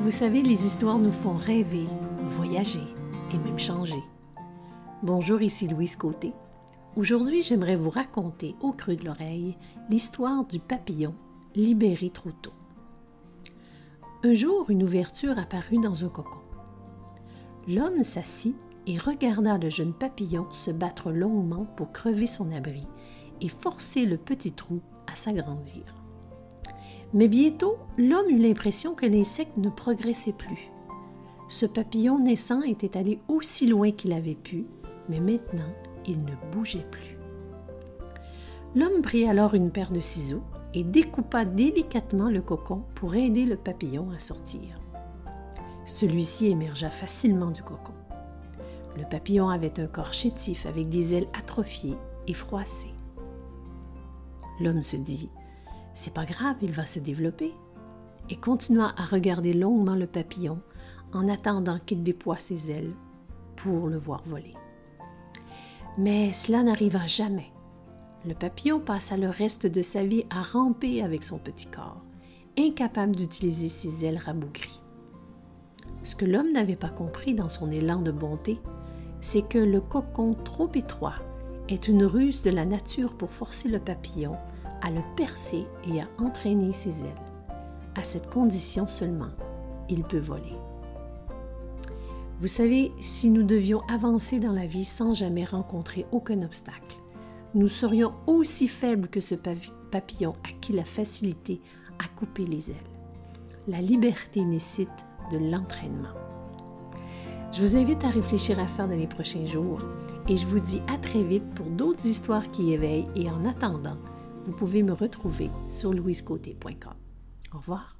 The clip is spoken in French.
Vous savez, les histoires nous font rêver, voyager et même changer. Bonjour, ici Louise Côté. Aujourd'hui, j'aimerais vous raconter au creux de l'oreille l'histoire du papillon libéré trop tôt. Un jour, une ouverture apparut dans un cocon. L'homme s'assit et regarda le jeune papillon se battre longuement pour crever son abri et forcer le petit trou à s'agrandir. Mais bientôt, l'homme eut l'impression que l'insecte ne progressait plus. Ce papillon naissant était allé aussi loin qu'il avait pu, mais maintenant il ne bougeait plus. L'homme prit alors une paire de ciseaux et découpa délicatement le cocon pour aider le papillon à sortir. Celui-ci émergea facilement du cocon. Le papillon avait un corps chétif avec des ailes atrophiées et froissées. L'homme se dit C'est pas grave, il va se développer, et continua à regarder longuement le papillon en attendant qu'il déploie ses ailes pour le voir voler. Mais cela n'arriva jamais. Le papillon passa le reste de sa vie à ramper avec son petit corps, incapable d'utiliser ses ailes rabougries. Ce que l'homme n'avait pas compris dans son élan de bonté, c'est que le cocon trop étroit est une ruse de la nature pour forcer le papillon à le percer et à entraîner ses ailes. À cette condition seulement, il peut voler. Vous savez, si nous devions avancer dans la vie sans jamais rencontrer aucun obstacle, nous serions aussi faibles que ce papillon à qui la facilité a coupé les ailes. La liberté nécessite de l'entraînement. Je vous invite à réfléchir à ça dans les prochains jours et je vous dis à très vite pour d'autres histoires qui éveillent et en attendant, vous pouvez me retrouver sur louisecoté.com. Au revoir.